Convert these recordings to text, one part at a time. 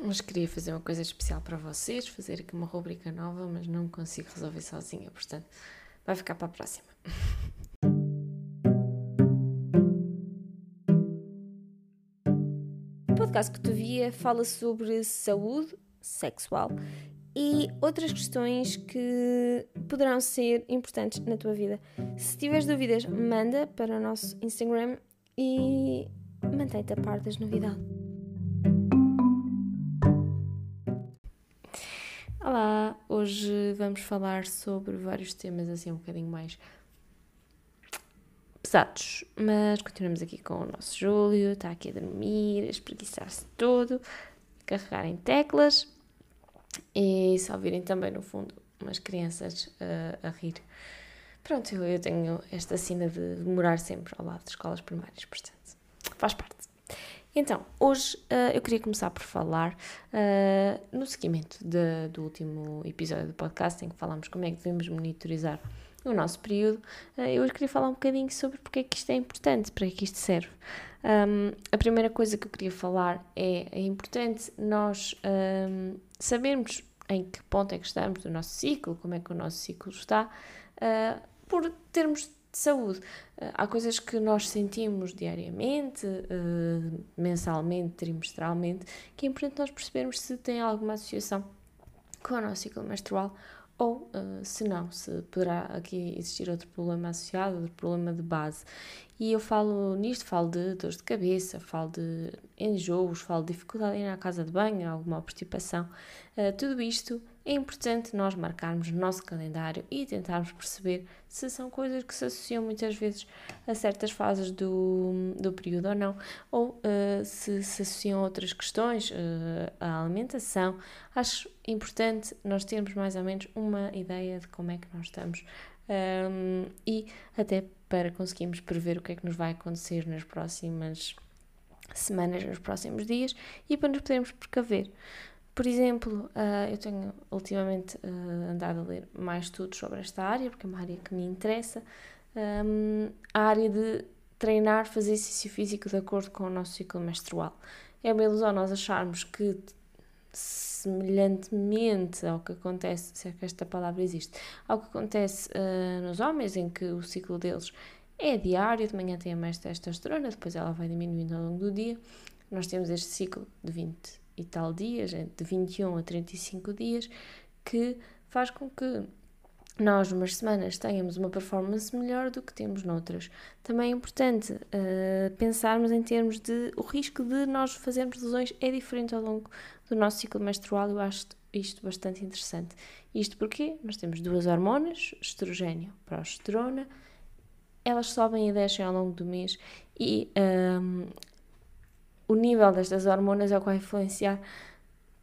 mas queria fazer uma coisa especial para vocês, fazer aqui uma rubrica nova, mas não consigo resolver sozinha, portanto, vai ficar para a próxima. O podcast que tu via fala sobre saúde sexual e outras questões que poderão ser importantes na tua vida. Se tiveres dúvidas, manda para o nosso Instagram e mantém-te a par das novidades. Olá, hoje vamos falar sobre vários temas assim um bocadinho mais pesados, mas continuamos aqui com o nosso Júlio, está aqui a dormir, a espreguiçar-se todo, a carregar em teclas e se ouvirem também no fundo umas crianças uh, a rir. Pronto, eu, eu tenho esta sina de morar sempre ao lado de escolas primárias, portanto, faz parte. Então, hoje uh, eu queria começar por falar uh, no seguimento de, do último episódio do podcast em que falámos como é que devemos monitorizar o nosso período. Uh, eu hoje queria falar um bocadinho sobre porque é que isto é importante, para que isto serve. Um, a primeira coisa que eu queria falar é, é importante nós um, sabermos em que ponto é que estamos do nosso ciclo, como é que o nosso ciclo está, por termos de saúde. Uh, há coisas que nós sentimos diariamente, uh, mensalmente, trimestralmente, que é importante nós percebermos se tem alguma associação com o nosso ciclo menstrual ou uh, se não, se poderá aqui existir outro problema associado, outro problema de base. E eu falo nisto, falo de dores de cabeça, falo de enjoos, falo de dificuldade em ir à casa de banho, alguma obstipação. Tudo isto é importante nós marcarmos no nosso calendário e tentarmos perceber se são coisas que se associam muitas vezes a certas fases do, do período ou não, ou uh, se se associam a outras questões, uh, a alimentação. Acho importante nós termos mais ou menos uma ideia de como é que nós estamos um, e até para conseguirmos prever o que é que nos vai acontecer nas próximas semanas, nos próximos dias e para nos podermos precaver. Por exemplo, uh, eu tenho ultimamente uh, andado a ler mais estudos sobre esta área, porque é uma área que me interessa, um, a área de treinar, fazer exercício físico de acordo com o nosso ciclo menstrual. É uma ilusão nós acharmos que semelhantemente ao que acontece, se é que esta palavra existe, ao que acontece uh, nos homens, em que o ciclo deles é diário, de manhã tem a mais testosterona, depois ela vai diminuindo ao longo do dia. Nós temos este ciclo de 20 e tal dias, de 21 a 35 dias, que faz com que nós, umas semanas, tenhamos uma performance melhor do que temos noutras. Também é importante uh, pensarmos em termos de o risco de nós fazermos lesões é diferente ao longo do nosso ciclo menstrual. Eu acho isto bastante interessante. Isto porque nós temos duas hormonas, estrogênio e progesterona, elas sobem e descem ao longo do mês e um, ehm, o nível destas hormonas é o que vai influenciar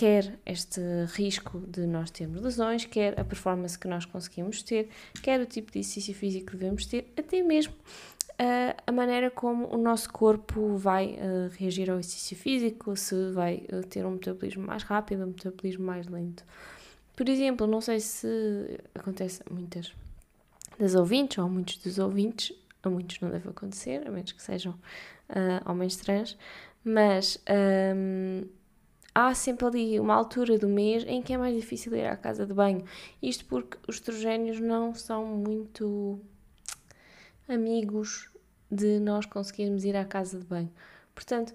quer este risco de nós termos lesões, quer a performance que nós conseguimos ter, quer o tipo de exercício físico que devemos ter, até mesmo uh, a maneira como o nosso corpo vai uh, reagir ao exercício físico, se vai uh, ter um metabolismo mais rápido, um metabolismo mais lento. Por exemplo, não sei se acontece a muitas das ouvintes ou a muitos dos ouvintes, a muitos não deve acontecer, a menos que sejam homens trans, mas um, há sempre ali uma altura do mês em que é mais difícil ir à casa de banho. Isto porque os estrogénios não são muito amigos de nós conseguirmos ir à casa de banho. Portanto,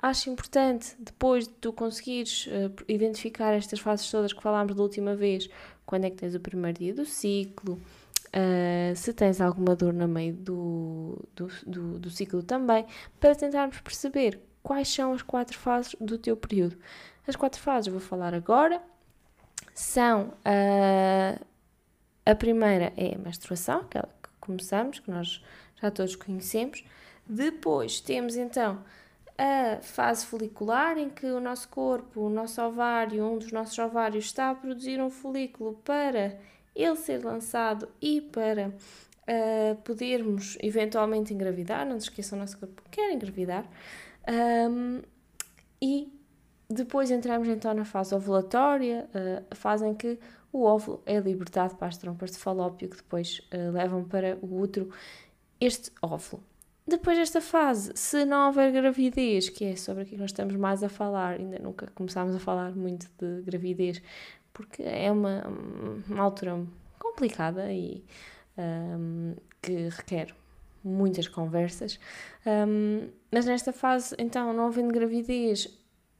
acho importante, depois de tu conseguires uh, identificar estas fases todas que falámos da última vez, quando é que tens o primeiro dia do ciclo, uh, se tens alguma dor no meio do, do, do, do ciclo também, para tentarmos perceber quais são as quatro fases do teu período. As quatro fases vou falar agora são uh, a primeira é a menstruação, que começamos, que nós já todos conhecemos. Depois temos então a fase folicular, em que o nosso corpo, o nosso ovário, um dos nossos ovários está a produzir um folículo para ele ser lançado e para uh, podermos eventualmente engravidar. Não se esqueçam, o nosso corpo quer engravidar. Um, e depois entramos então na fase ovulatória, a fase em que o óvulo é libertado para as trompas de falópio que depois uh, levam para o útero este óvulo. depois desta fase, se não houver gravidez, que é sobre aquilo que nós estamos mais a falar, ainda nunca começámos a falar muito de gravidez, porque é uma, uma altura complicada e um, que requer muitas conversas. Um, mas nesta fase, então, não havendo gravidez,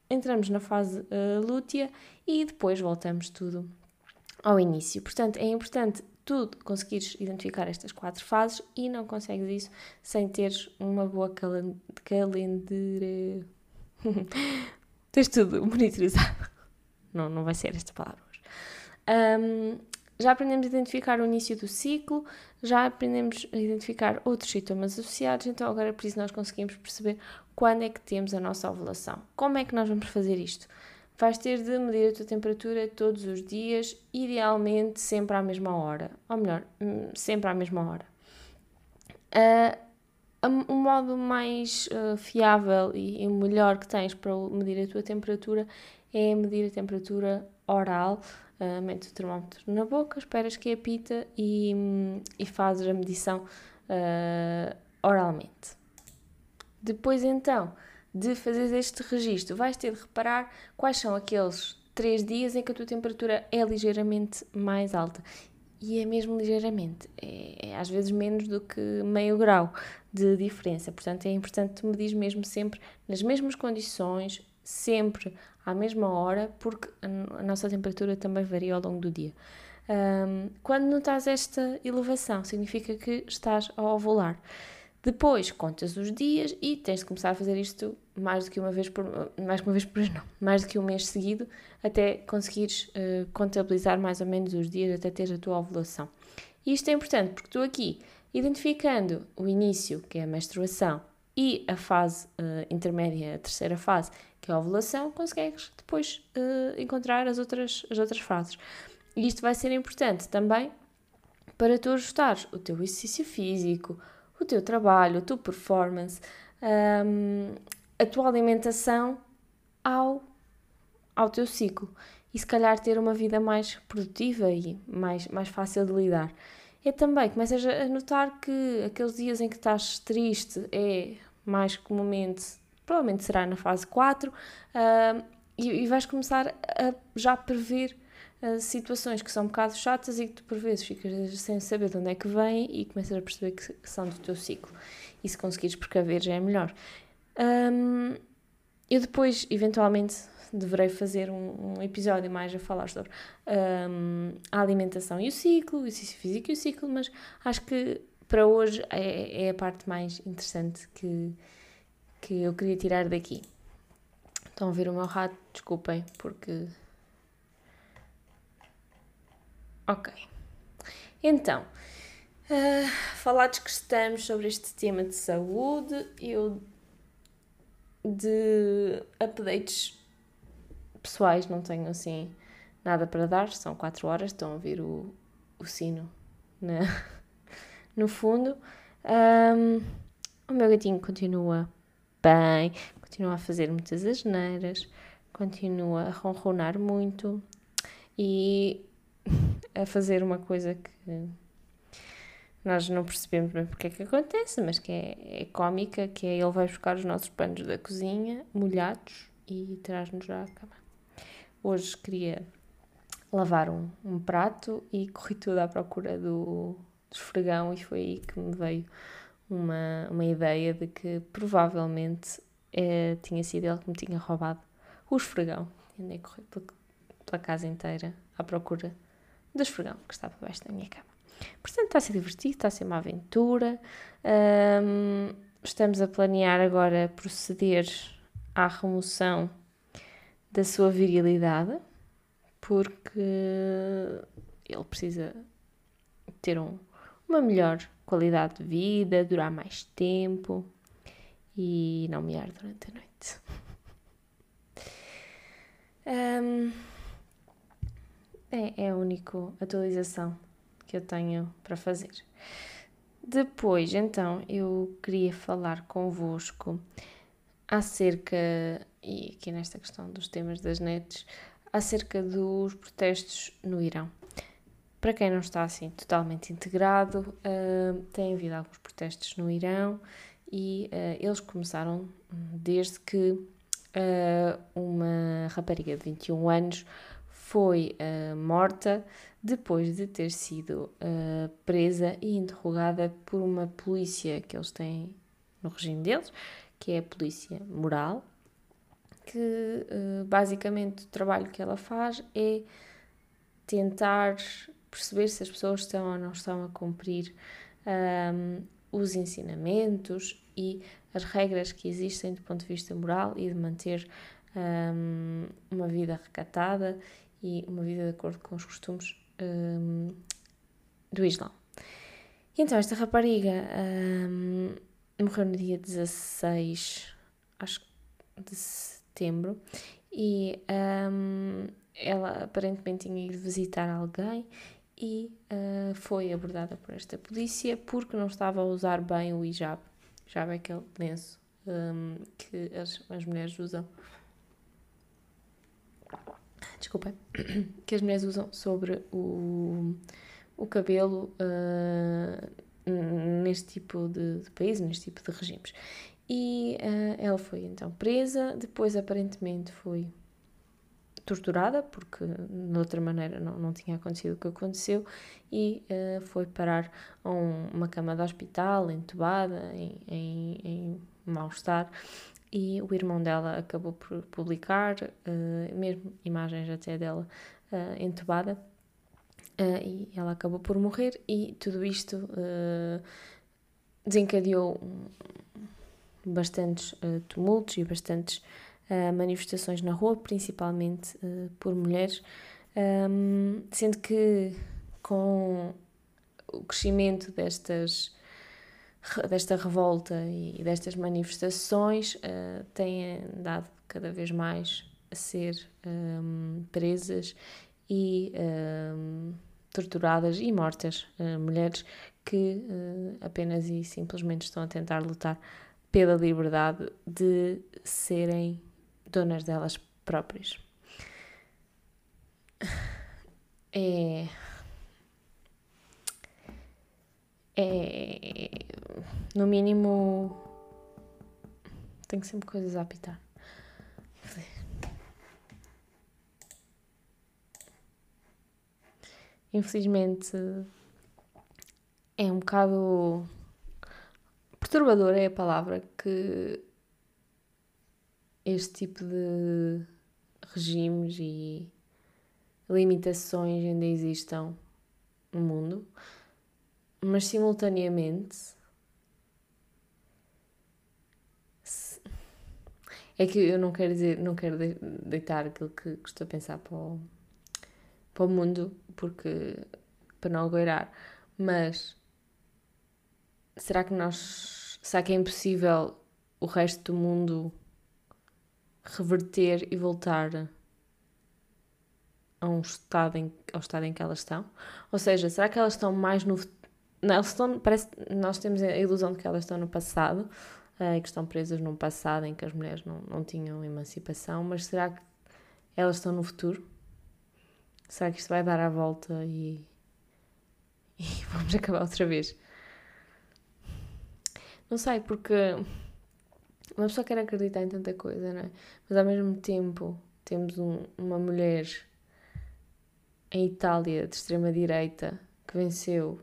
entramos na fase uh, lútea e depois voltamos tudo ao início. Portanto, é importante tu conseguires identificar estas quatro fases e não consegues isso sem teres uma boa calendar... Tens tudo monitorizado. Não, não vai ser esta palavra. Um, já aprendemos a identificar o início do ciclo, já aprendemos a identificar outros sintomas associados, então agora é por isso nós conseguimos perceber quando é que temos a nossa ovulação. Como é que nós vamos fazer isto? vais ter de medir a tua temperatura todos os dias, idealmente sempre à mesma hora, ou melhor, hum, sempre à mesma hora. Uh, o modo mais uh, fiável e, e melhor que tens para medir a tua temperatura é medir a temperatura oral. Uh, metes o termómetro na boca, esperas que apita e, e fazes a medição uh, oralmente. Depois então de fazer este registro, vais ter de reparar quais são aqueles três dias em que a tua temperatura é ligeiramente mais alta. E é mesmo ligeiramente, é, é às vezes menos do que meio grau de diferença. Portanto, é importante medir mesmo sempre nas mesmas condições, sempre à mesma hora, porque a, nossa temperatura também varia ao longo do dia. Um, quando notas esta elevação, significa que estás a ovular. Depois contas os dias e tens de começar a fazer isto mais do que uma vez por mais que uma vez por não, mais do que um mês seguido, até conseguires uh, contabilizar mais ou menos os dias até teres a tua ovulação. E isto é importante porque tu aqui, identificando o início, que é a menstruação, e a fase uh, intermédia, a terceira fase, que é a ovulação, consegues depois uh, encontrar as outras, as outras fases. E isto vai ser importante também para tu ajustares o teu exercício físico, o teu trabalho, a tua performance, um, a tua alimentação ao, ao teu ciclo e se calhar ter uma vida mais produtiva e mais, mais fácil de lidar. É também começas a notar que aqueles dias em que estás triste é mais comumente, provavelmente será na fase 4, uh, e, e vais começar a já prever uh, situações que são um bocado chatas e que tu por vezes ficas sem saber de onde é que vêm e começas a perceber que, são do teu ciclo. E se conseguires precaver já é melhor. Um, eu depois, eventualmente, deverei fazer um, um episódio mais a falar sobre um, a alimentação e o ciclo, o exercício físico e o ciclo, mas acho que para hoje é, é a parte mais interessante que, que eu queria tirar daqui. Estão a ver o meu rato? Desculpem, porque. Ok. Então, uh, falados que estamos sobre este tema de saúde, eu de updates pessoais não tenho assim nada para dar, são 4 horas, estão a ouvir o, o sino na, no fundo. Um, o meu gatinho continua bem, continua a fazer muitas asneiras, continua a ronronar muito e a fazer uma coisa que nós não percebemos bem porque é que acontece, mas que é, é cómica, que é ele vai buscar os nossos panos da cozinha molhados e traz-nos à cama. Hoje queria lavar um, um, prato e corri tudo à procura do, do esfregão e foi aí que me veio uma, uma ideia de que provavelmente é, tinha sido ele que me tinha roubado o esfregão. E andei a correr pela, pela casa inteira à procura do esfregão que estava abaixo da minha cama. Portanto, está a ser divertido, está a ser uma aventura. Um, estamos a planear agora proceder à remoção da sua virilidade, porque ele precisa ter um, uma melhor qualidade de vida, durar mais tempo e não miar durante a noite. Um, é, é a única atualização que eu tenho para fazer. Depois, então, eu queria falar convosco acerca, e aqui nesta questão dos temas das nets, acerca dos protestos no Irão. Para quem não está assim totalmente integrado, uh, tem havido alguns protestos no Irão e uh, eles começaram desde que uh, uma rapariga de 21 anos foi uh, morta depois de ter sido presa e interrogada por uma polícia que eles têm no regime deles, que é a polícia moral, que basicamente o trabalho que ela faz é tentar perceber se as pessoas estão ou não estão a cumprir um, os ensinamentos e as regras que existem do ponto de vista moral e de manter um, uma vida recatada e uma vida de acordo com os costumes um, do Islão. Então, esta rapariga morreu no dia 16, acho de setembro, e ela aparentemente tinha ido visitar alguém e uh, foi abordada por esta polícia porque não estava a usar bem o hijab. Hijab é aquele lenço um, que as, as mulheres usam. Desculpem. Que as mulheres usam sobre o, o cabelo uh, neste tipo de, de país, neste tipo de regimes. E uh, ela foi então presa, depois aparentemente foi torturada, porque de outra maneira não, não tinha acontecido o que aconteceu, e uh, foi parar a um, uma cama de hospital, entubada, em, em, em mal-estar. E o irmão dela acabou por publicar, uh, mesmo imagens até dela uh, entubada, e ela acabou por morrer. E tudo isto desencadeou bastantes tumultos e bastantes manifestações na rua, principalmente uh, por mulheres, um, sendo que com o crescimento destas desta revolta e destas manifestações uh, têm dado cada vez mais a ser um, presas e um, torturadas e mortas uh, mulheres que uh, apenas e simplesmente estão a tentar lutar pela liberdade de serem donas delas próprias. É. É. No mínimo. Tenho sempre coisas a apitar. Infelizmente. É um bocado. Perturbador é a palavra que este tipo de regimes e limitações ainda existam no mundo, mas simultaneamente é que eu não quero dizer, não quero deitar aquilo que, estou a pensar para o, para o mundo, porque para não agoirar, mas será que nós será que é impossível o resto do mundo reverter e voltar a um estado em, ao estado em que elas estão? Ou seja, será que elas estão mais no. Não, elas estão, parece, nós temos a ilusão de que elas estão no passado e que estão presas num passado em que as mulheres não, não tinham emancipação, mas será que elas estão no futuro? Será que isto vai dar a volta e, e vamos acabar outra vez? Não sei, porque uma pessoa quer acreditar em tanta coisa, não é? Mas ao mesmo tempo temos um, uma mulher em Itália de extrema-direita que venceu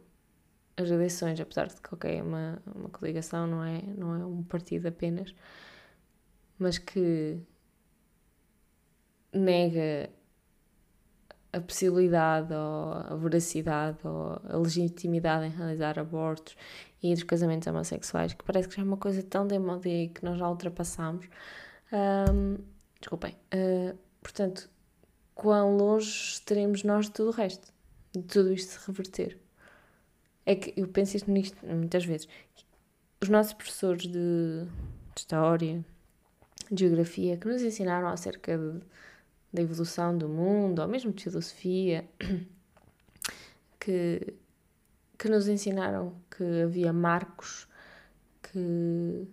as eleições, apesar de que, ok, é uma, uma coligação, não é, não é um partido apenas, mas que nega a possibilidade ou a veracidade ou a legitimidade em realizar abortos e dos casamentos homossexuais, que parece que já é uma coisa tão demodé que nós já ultrapassamos. Um, desculpem. Uh, portanto, quão longe estaremos nós de tudo o resto? De tudo isto se reverter? É que eu penso isto nisto muitas vezes. Os nossos professores de, de História, de Geografia, que nos ensinaram acerca de, da evolução do mundo, ou mesmo de Filosofia, que que nos ensinaram que havia marcos que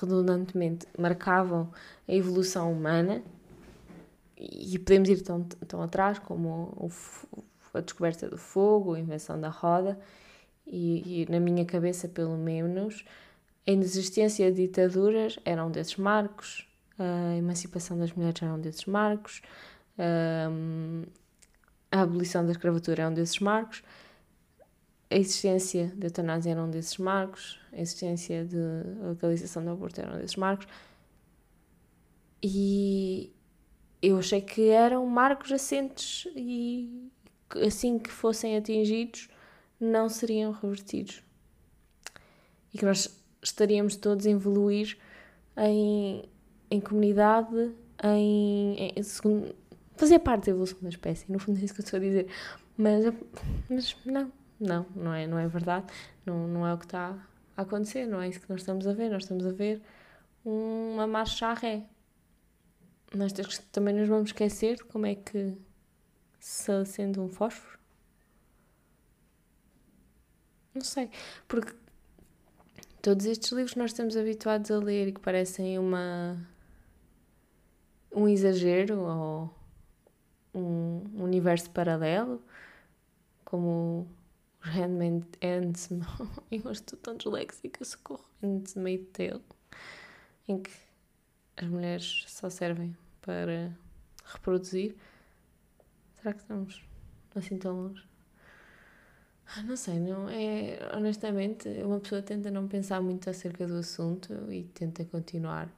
redundantemente marcavam a evolução humana. E podemos ir tão, tão atrás como o, a descoberta do fogo, a invenção da roda. E, e na minha cabeça pelo menos a inexistência de ditaduras era um desses marcos, a emancipação das mulheres era um desses marcos, a abolição da escravatura é um desses marcos, a existência da eutanásia era um desses marcos, a existência de legalização do aborto era um desses marcos. E eu achei que eram marcos assentes e assim que fossem atingidos não seriam revertidos. E que nós estaríamos todos a evoluir em, em comunidade, em, em segundo, fazer parte da evolução da espécie. No fundo é isso que eu estou a dizer. Mas, mas não, não, não é, não é verdade. Não, não é o que está a acontecer, não é isso que nós estamos a ver. Nós estamos a ver uma marcha à ré. Nós também nos vamos esquecer de como é que se acende um fósforo. Não sei, porque todos estes livros que nós estamos habituados a ler e que parecem uma um exagero ou um universo paralelo, como os Handmaid's eu estou tão disléxica, socorro, Handmaid's Tale, em que as mulheres só servem para reproduzir. Será que estamos assim tão longe? Ah, não sei, não é. Honestamente, uma pessoa tenta não pensar muito acerca do assunto e tenta continuar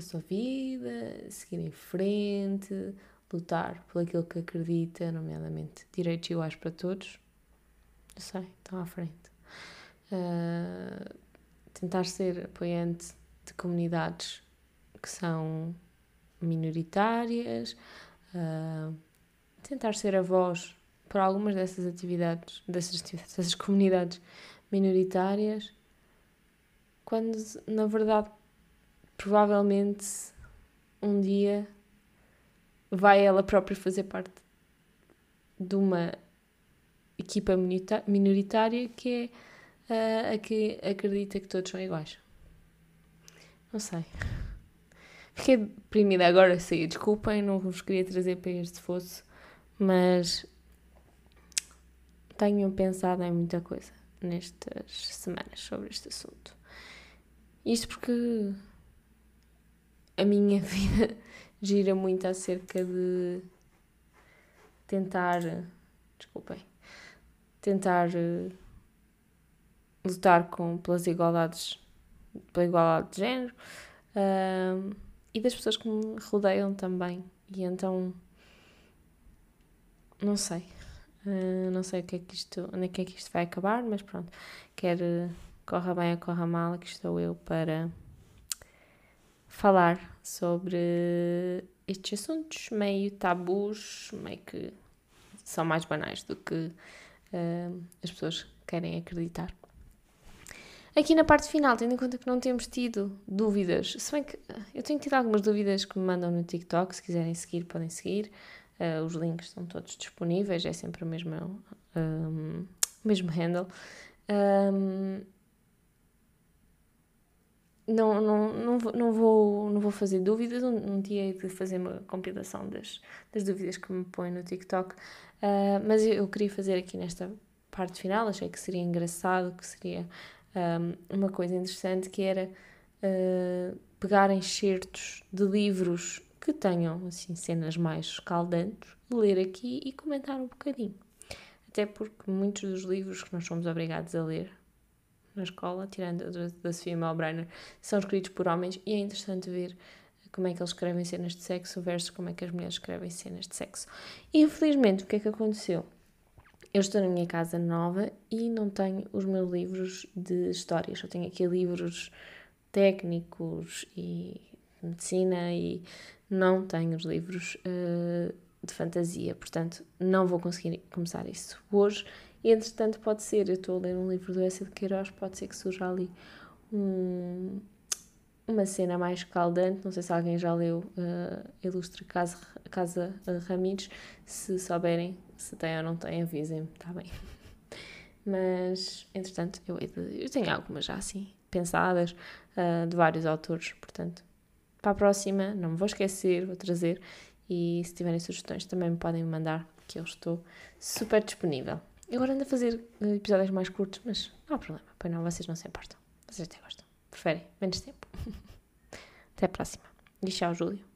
com a sua vida, seguir em frente, lutar por aquilo que acredita, nomeadamente direitos iguais para todos. Não sei, estão à frente. Uh, tentar ser apoiante de comunidades que são minoritárias, uh, tentar ser a voz para algumas dessas atividades, dessas, dessas comunidades minoritárias, quando na verdade provavelmente um dia vai ela própria fazer parte de uma equipa minoritária que é uh, a que acredita que todos são iguais. Não sei. Fiquei deprimida agora, sei, desculpem, não vos queria trazer para este fosso, mas tenho pensado em muita coisa nestas semanas sobre este assunto. Isto porque a minha vida gira muito acerca de tentar, desculpem, tentar uh, lutar com, pelas igualdades, pela igualdade de género e das pessoas que me rodeiam também. E então, não sei, uh, não sei o que é que isto, onde é que, é que isto vai acabar, mas pronto, quer corra bem ou corra mal, aqui estou eu para falar sobre estes assuntos meio tabus, meio que são mais banais do que uh, as pessoas querem acreditar. Aqui na parte final, tendo em conta que não temos tido dúvidas, se bem que eu tenho tido algumas dúvidas que me mandam no TikTok, se quiserem seguir, podem seguir. Uh, os links estão todos disponíveis, é sempre o mesmo, um, mesmo handle. Um, não, não, não, vou, não, vou, não vou fazer dúvidas. Um, um dia de fazer uma compilação das, das dúvidas que me põem no TikTok, uh, mas eu, eu, queria fazer aqui nesta parte final. Achei que seria engraçado, que seria um, uma coisa interessante, que era uh, pegar enxertos de livros que tenham assim cenas mais escaldantes, ler aqui e comentar um bocadinho. Até porque muitos dos livros que nós somos obrigados a ler na escola, tirando da Sofia Melbrenner, são escritos por homens e é interessante ver como é que eles escrevem cenas de sexo versus como é que as mulheres escrevem cenas de sexo. E infelizmente, o que é que aconteceu? Eu estou na minha casa nova e não tenho os meus livros de histórias. Eu tenho aqui livros técnicos e medicina e não tenho os livros uh, de fantasia. Portanto, não vou conseguir começar isso hoje e entretanto pode ser, eu estou a ler um livro do Essa de Queiroz, pode ser que surja ali um, uma cena mais caldante, não sei se alguém já leu uh, Ilustre Casa, Casa Ramires, se souberem se tem ou não tem, avisem-me, está bem. Mas, entretanto, eu, eu, tenho algumas já assim, pensadas, uh, de vários autores, portanto, para a próxima, não me vou esquecer, vou trazer, e se tiverem sugestões também me podem mandar, que eu estou super disponível. Eu agora ando a fazer eh, episódios mais curtos, mas não há problema, pois não, vocês não se importam. Vocês até gostam. Preferem menos tempo. até a próxima. E tchau, Júlio.